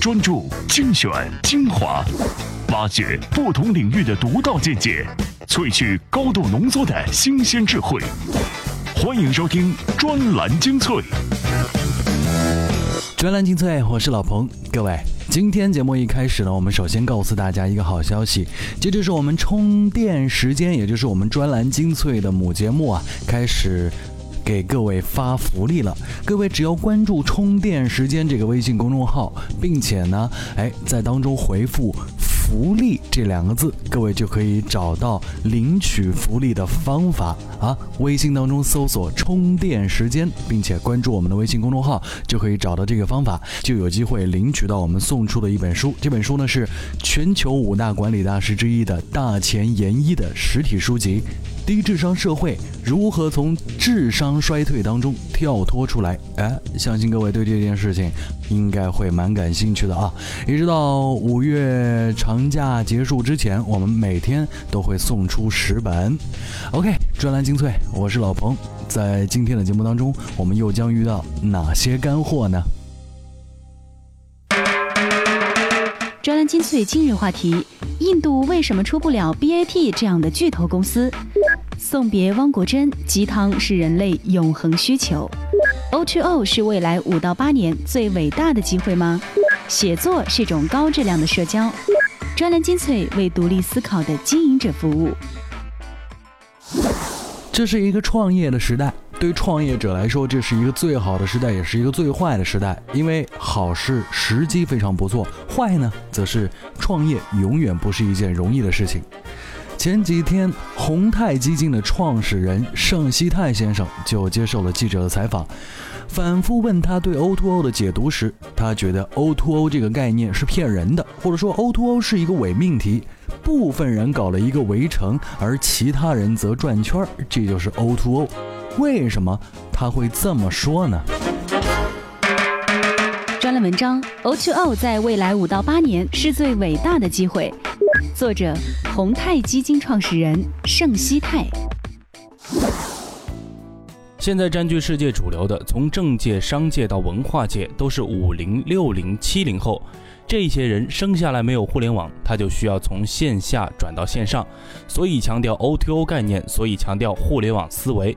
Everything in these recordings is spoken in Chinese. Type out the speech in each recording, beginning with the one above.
专注精选精华，挖掘不同领域的独到见解，萃取高度浓缩的新鲜智慧。欢迎收听专栏精粹。专栏精粹，我是老彭。各位，今天节目一开始呢，我们首先告诉大家一个好消息，这就是我们充电时间，也就是我们专栏精粹的母节目啊，开始。给各位发福利了，各位只要关注“充电时间”这个微信公众号，并且呢，哎，在当中回复“福利”这两个字，各位就可以找到领取福利的方法啊。微信当中搜索“充电时间”，并且关注我们的微信公众号，就可以找到这个方法，就有机会领取到我们送出的一本书。这本书呢是全球五大管理大师之一的大前研一的实体书籍。低智商社会如何从智商衰退当中跳脱出来？哎，相信各位对这件事情应该会蛮感兴趣的啊！一直到五月长假结束之前，我们每天都会送出十本。OK，专栏精粹，我是老彭。在今天的节目当中，我们又将遇到哪些干货呢？专栏精粹今日话题：印度为什么出不了 BAT 这样的巨头公司？送别汪国真，鸡汤是人类永恒需求。O2O 是未来五到八年最伟大的机会吗？写作是种高质量的社交。专栏精粹为独立思考的经营者服务。这是一个创业的时代，对创业者来说，这是一个最好的时代，也是一个最坏的时代。因为好是时机非常不错，坏呢，则是创业永远不是一件容易的事情。前几天，宏泰基金的创始人盛希泰先生就接受了记者的采访，反复问他对 O2O 的解读时，他觉得 O2O 这个概念是骗人的，或者说 O2O 是一个伪命题，部分人搞了一个围城，而其他人则转圈，这就是 O2O。为什么他会这么说呢？专栏文章：O2O 在未来五到八年是最伟大的机会。作者：宏泰基金创始人盛希泰。现在占据世界主流的，从政界、商界到文化界，都是五零、六零、七零后。这些人生下来没有互联网，他就需要从线下转到线上，所以强调 O2O 概念，所以强调互联网思维。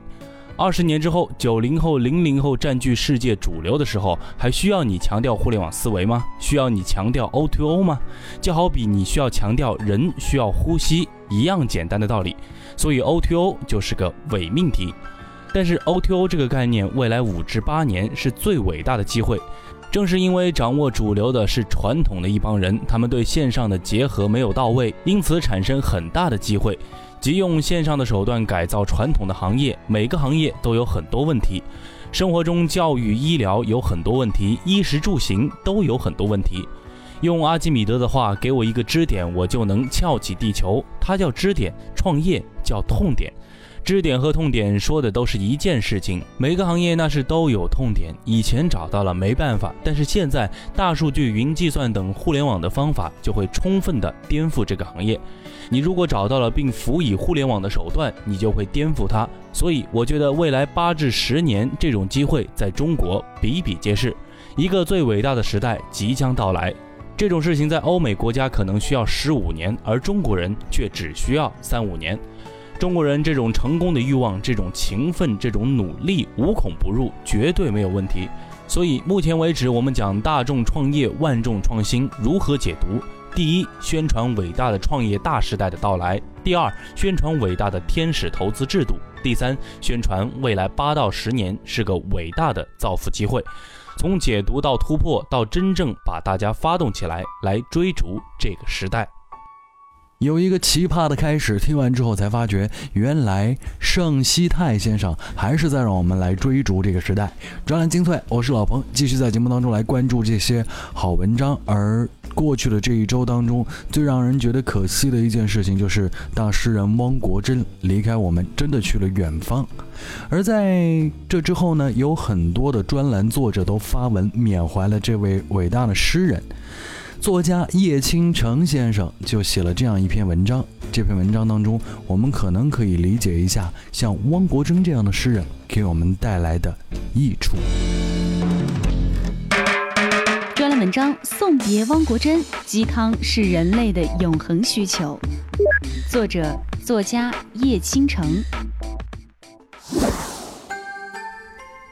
二十年之后，九零后、零零后占据世界主流的时候，还需要你强调互联网思维吗？需要你强调 O2O 吗？就好比你需要强调人需要呼吸一样简单的道理。所以 O2O 就是个伪命题。但是 O2O 这个概念，未来五至八年是最伟大的机会。正是因为掌握主流的是传统的一帮人，他们对线上的结合没有到位，因此产生很大的机会。即用线上的手段改造传统的行业，每个行业都有很多问题。生活中教育、医疗有很多问题，衣食住行都有很多问题。用阿基米德的话，给我一个支点，我就能翘起地球。它叫支点，创业叫痛点。支点和痛点说的都是一件事情，每个行业那是都有痛点。以前找到了没办法，但是现在大数据、云计算等互联网的方法就会充分的颠覆这个行业。你如果找到了并辅以互联网的手段，你就会颠覆它。所以我觉得未来八至十年这种机会在中国比比皆是，一个最伟大的时代即将到来。这种事情在欧美国家可能需要十五年，而中国人却只需要三五年。中国人这种成功的欲望、这种勤奋、这种努力，无孔不入，绝对没有问题。所以，目前为止，我们讲大众创业、万众创新如何解读？第一，宣传伟大的创业大时代的到来；第二，宣传伟大的天使投资制度；第三，宣传未来八到十年是个伟大的造富机会。从解读到突破，到真正把大家发动起来，来追逐这个时代。有一个奇葩的开始，听完之后才发觉，原来盛希泰先生还是在让我们来追逐这个时代。专栏精粹，我是老彭，继续在节目当中来关注这些好文章。而过去的这一周当中，最让人觉得可惜的一件事情，就是大诗人汪国真离开我们，真的去了远方。而在这之后呢，有很多的专栏作者都发文缅怀了这位伟大的诗人。作家叶倾城先生就写了这样一篇文章。这篇文章当中，我们可能可以理解一下，像汪国真这样的诗人给我们带来的益处。专栏文章：送别汪国真，鸡汤是人类的永恒需求。作者：作家叶倾城。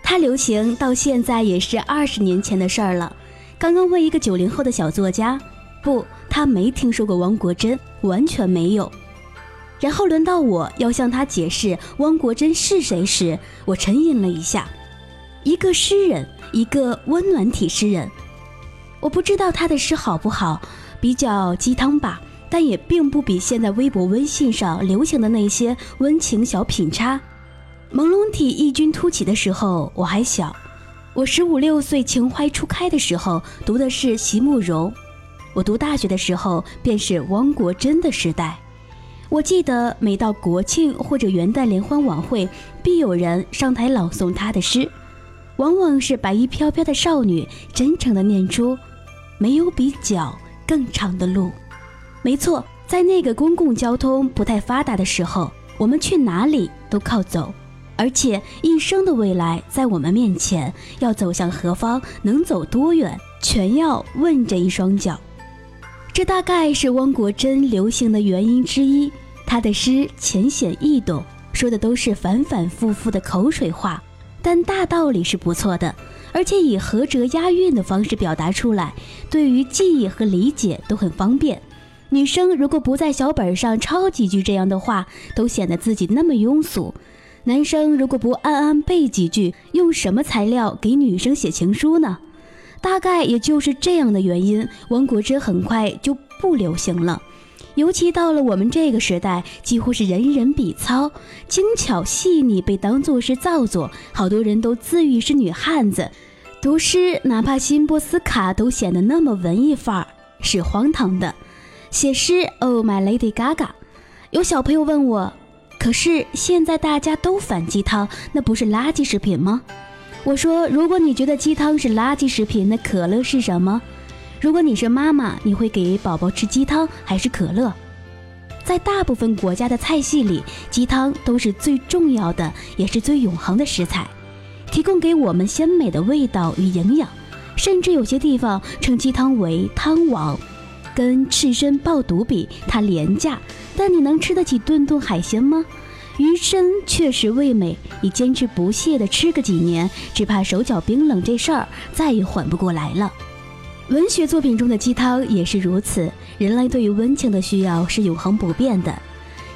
它流行到现在也是二十年前的事儿了。刚刚问一个九零后的小作家，不，他没听说过汪国真，完全没有。然后轮到我要向他解释汪国真是谁时，我沉吟了一下，一个诗人，一个温暖体诗人。我不知道他的诗好不好，比较鸡汤吧，但也并不比现在微博、微信上流行的那些温情小品差。朦胧体异军突起的时候，我还小。我十五六岁，情怀初开的时候，读的是席慕容。我读大学的时候，便是汪国真的时代。我记得每到国庆或者元旦联欢晚会，必有人上台朗诵他的诗，往往是白衣飘飘的少女，真诚地念出：“没有比脚更长的路。”没错，在那个公共交通不太发达的时候，我们去哪里都靠走。而且一生的未来在我们面前，要走向何方，能走多远，全要问这一双脚。这大概是汪国真流行的原因之一。他的诗浅显易懂，说的都是反反复复的口水话，但大道理是不错的，而且以合辙押韵的方式表达出来，对于记忆和理解都很方便。女生如果不在小本上抄几句这样的话，都显得自己那么庸俗。男生如果不暗暗背几句，用什么材料给女生写情书呢？大概也就是这样的原因，王国之很快就不流行了。尤其到了我们这个时代，几乎是人人比糙，精巧细腻被当作是造作，好多人都自诩是女汉子，读诗哪怕新波斯卡都显得那么文艺范儿，是荒唐的。写诗，Oh my Lady Gaga。有小朋友问我。可是现在大家都反鸡汤，那不是垃圾食品吗？我说，如果你觉得鸡汤是垃圾食品，那可乐是什么？如果你是妈妈，你会给宝宝吃鸡汤还是可乐？在大部分国家的菜系里，鸡汤都是最重要的，也是最永恒的食材，提供给我们鲜美的味道与营养。甚至有些地方称鸡汤为汤王。跟赤身爆肚比，它廉价，但你能吃得起顿顿海鲜吗？鱼身确实味美，你坚持不懈地吃个几年，只怕手脚冰冷这事儿再也缓不过来了。文学作品中的鸡汤也是如此，人类对于温情的需要是永恒不变的。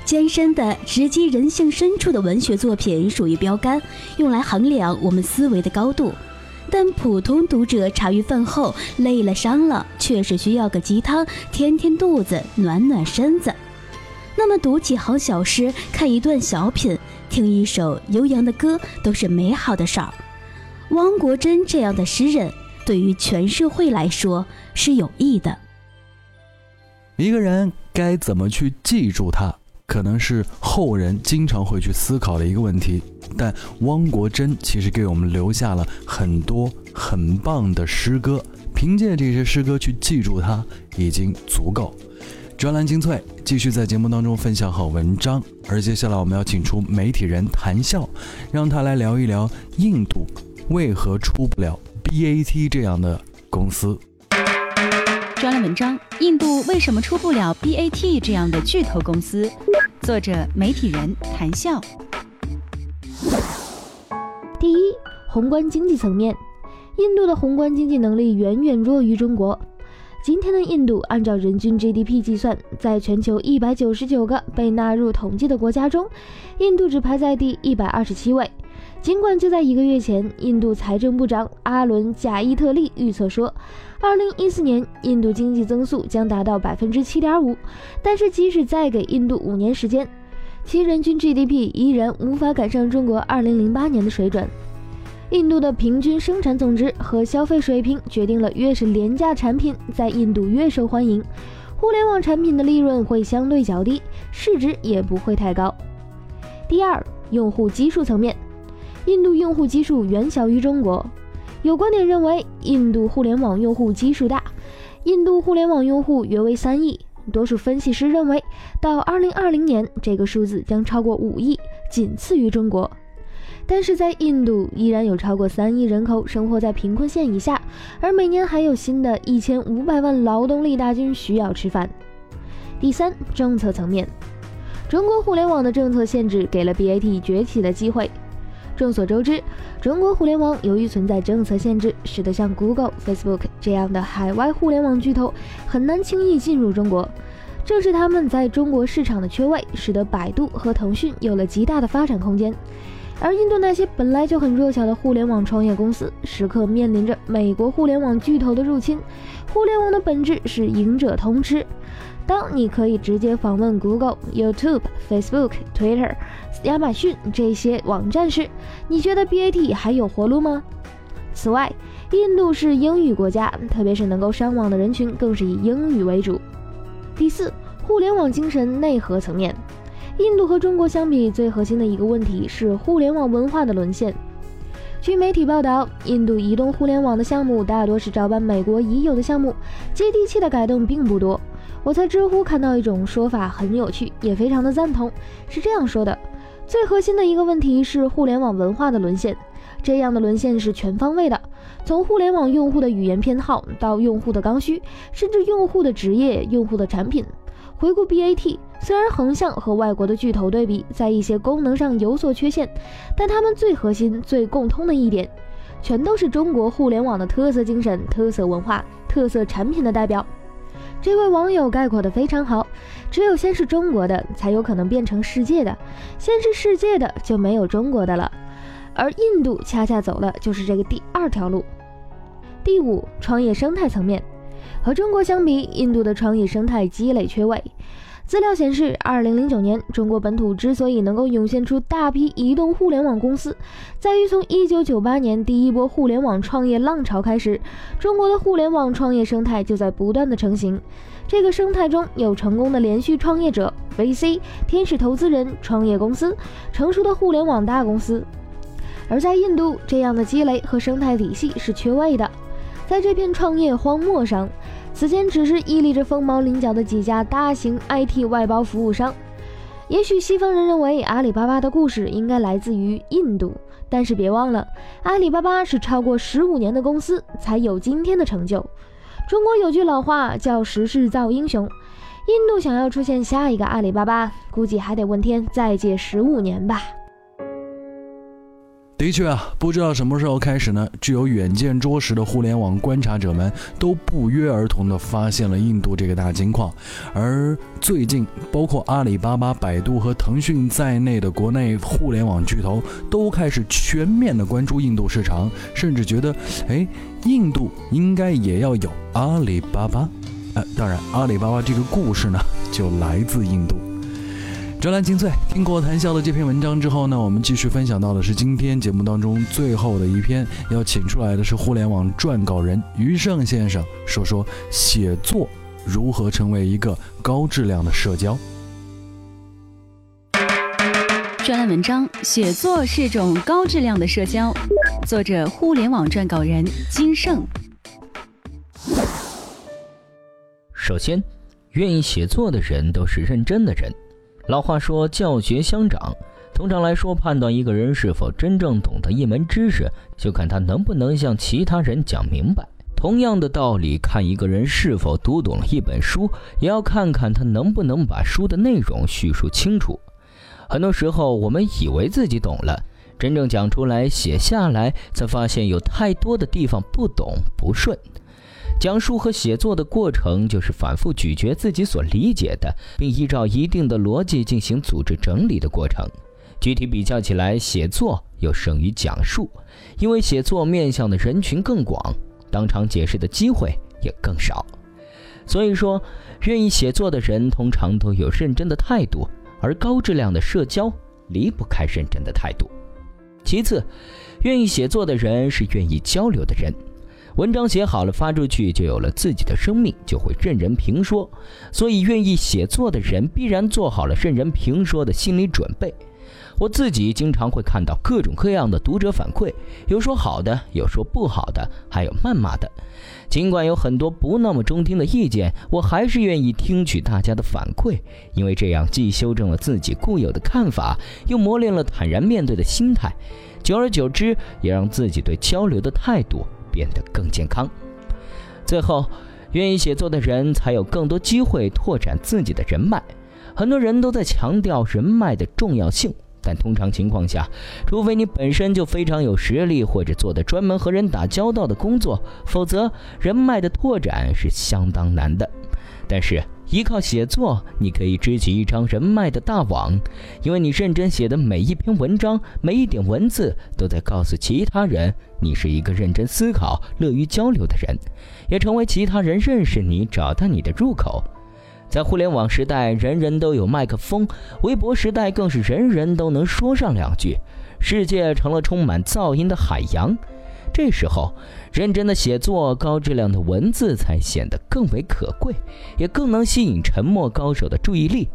艰深的直击人性深处的文学作品属于标杆，用来衡量我们思维的高度。但普通读者茶余饭后累了伤了，确实需要个鸡汤填填肚子，暖暖身子。那么读几行小诗，看一段小品，听一首悠扬的歌，都是美好的事儿。汪国真这样的诗人，对于全社会来说是有益的。一个人该怎么去记住他？可能是后人经常会去思考的一个问题，但汪国真其实给我们留下了很多很棒的诗歌，凭借这些诗歌去记住他已经足够。专栏精粹继续在节目当中分享好文章，而接下来我们要请出媒体人谭笑，让他来聊一聊印度为何出不了 BAT 这样的公司。专栏文章：印度为什么出不了 BAT 这样的巨头公司？作者：媒体人谭笑。第一，宏观经济层面，印度的宏观经济能力远远弱于中国。今天的印度，按照人均 GDP 计算，在全球一百九十九个被纳入统计的国家中，印度只排在第一百二十七位。尽管就在一个月前，印度财政部长阿伦·贾伊特利预测说，二零一四年印度经济增速将达到百分之七点五，但是即使再给印度五年时间，其人均 GDP 依然无法赶上中国二零零八年的水准。印度的平均生产总值和消费水平决定了，越是廉价产品在印度越受欢迎，互联网产品的利润会相对较低，市值也不会太高。第二，用户基数层面。印度用户基数远小于中国，有观点认为印度互联网用户基数大，印度互联网用户约为三亿。多数分析师认为，到二零二零年这个数字将超过五亿，仅次于中国。但是在印度，依然有超过三亿人口生活在贫困线以下，而每年还有新的一千五百万劳动力大军需要吃饭。第三，政策层面，中国互联网的政策限制给了 BAT 崛起的机会。众所周知，中国互联网由于存在政策限制，使得像 Google、Facebook 这样的海外互联网巨头很难轻易进入中国。正是他们在中国市场的缺位，使得百度和腾讯有了极大的发展空间。而印度那些本来就很弱小的互联网创业公司，时刻面临着美国互联网巨头的入侵。互联网的本质是赢者通吃。当你可以直接访问 Google、YouTube、Facebook、Twitter、亚马逊这些网站时，你觉得 BAT 还有活路吗？此外，印度是英语国家，特别是能够上网的人群更是以英语为主。第四，互联网精神内核层面。印度和中国相比，最核心的一个问题是互联网文化的沦陷。据媒体报道，印度移动互联网的项目大多是照搬美国已有的项目，接地气的改动并不多。我在知乎看到一种说法很有趣，也非常的赞同，是这样说的：最核心的一个问题是互联网文化的沦陷，这样的沦陷是全方位的，从互联网用户的语言偏好到用户的刚需，甚至用户的职业、用户的产品。回顾 BAT，虽然横向和外国的巨头对比，在一些功能上有所缺陷，但他们最核心、最共通的一点，全都是中国互联网的特色精神、特色文化、特色产品的代表。这位网友概括的非常好，只有先是中国的，才有可能变成世界的；先是世界的，就没有中国的了。而印度恰恰走的就是这个第二条路。第五，创业生态层面。和中国相比，印度的创业生态积累缺位。资料显示，二零零九年，中国本土之所以能够涌现出大批移动互联网公司，在于从一九九八年第一波互联网创业浪潮开始，中国的互联网创业生态就在不断的成型。这个生态中有成功的连续创业者、VC、天使投资人、创业公司、成熟的互联网大公司。而在印度，这样的积累和生态体系是缺位的。在这片创业荒漠上，此前只是屹立着凤毛麟角的几家大型 IT 外包服务商。也许西方人认为阿里巴巴的故事应该来自于印度，但是别忘了，阿里巴巴是超过十五年的公司才有今天的成就。中国有句老话叫“时势造英雄”，印度想要出现下一个阿里巴巴，估计还得问天再借十五年吧。的确啊，不知道什么时候开始呢，具有远见卓识的互联网观察者们都不约而同地发现了印度这个大金矿。而最近，包括阿里巴巴、百度和腾讯在内的国内互联网巨头都开始全面地关注印度市场，甚至觉得，哎，印度应该也要有阿里巴巴。呃，当然，阿里巴巴这个故事呢，就来自印度。专栏精粹，听过谈笑的这篇文章之后呢，我们继续分享到的是今天节目当中最后的一篇，要请出来的是互联网撰稿人于胜先生，说说写作如何成为一个高质量的社交。专栏文章：写作是种高质量的社交，作者：互联网撰稿人金盛。首先，愿意写作的人都是认真的人。老话说“教学相长”，通常来说，判断一个人是否真正懂得一门知识，就看他能不能向其他人讲明白。同样的道理，看一个人是否读懂了一本书，也要看看他能不能把书的内容叙述清楚。很多时候，我们以为自己懂了，真正讲出来、写下来，才发现有太多的地方不懂、不顺。讲述和写作的过程，就是反复咀嚼自己所理解的，并依照一定的逻辑进行组织整理的过程。具体比较起来，写作又胜于讲述，因为写作面向的人群更广，当场解释的机会也更少。所以说，愿意写作的人通常都有认真的态度，而高质量的社交离不开认真的态度。其次，愿意写作的人是愿意交流的人。文章写好了，发出去就有了自己的生命，就会任人评说。所以，愿意写作的人必然做好了任人评说的心理准备。我自己经常会看到各种各样的读者反馈，有说好的，有说不好的，还有谩骂的。尽管有很多不那么中听的意见，我还是愿意听取大家的反馈，因为这样既修正了自己固有的看法，又磨练了坦然面对的心态。久而久之，也让自己对交流的态度变得更健康。最后，愿意写作的人才有更多机会拓展自己的人脉。很多人都在强调人脉的重要性。但通常情况下，除非你本身就非常有实力，或者做的专门和人打交道的工作，否则人脉的拓展是相当难的。但是依靠写作，你可以织起一张人脉的大网，因为你认真写的每一篇文章，每一点文字，都在告诉其他人，你是一个认真思考、乐于交流的人，也成为其他人认识你、找到你的入口。在互联网时代，人人都有麦克风；微博时代更是人人都能说上两句。世界成了充满噪音的海洋，这时候，认真的写作、高质量的文字才显得更为可贵，也更能吸引沉默高手的注意力。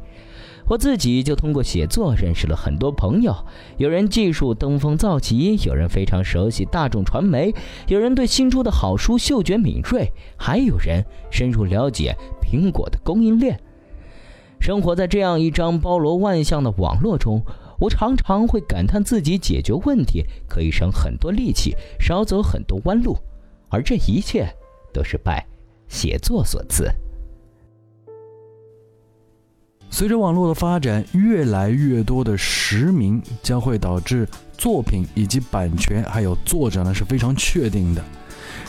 我自己就通过写作认识了很多朋友，有人技术登峰造极，有人非常熟悉大众传媒，有人对新出的好书嗅觉敏锐，还有人深入了解苹果的供应链。生活在这样一张包罗万象的网络中，我常常会感叹自己解决问题可以省很多力气，少走很多弯路，而这一切都是拜写作所赐。随着网络的发展，越来越多的实名将会导致作品以及版权还有作者呢是非常确定的。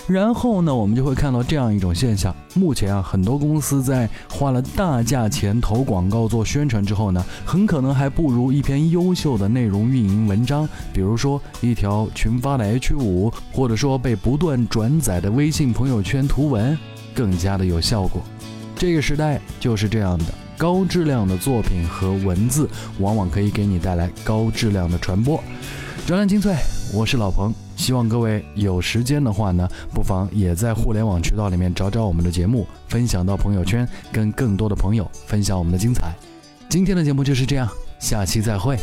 然后呢，我们就会看到这样一种现象：目前啊，很多公司在花了大价钱投广告做宣传之后呢，很可能还不如一篇优秀的内容运营文章，比如说一条群发的 H 五，或者说被不断转载的微信朋友圈图文，更加的有效果。这个时代就是这样的。高质量的作品和文字，往往可以给你带来高质量的传播。专栏精粹，我是老彭，希望各位有时间的话呢，不妨也在互联网渠道里面找找我们的节目，分享到朋友圈，跟更多的朋友分享我们的精彩。今天的节目就是这样，下期再会。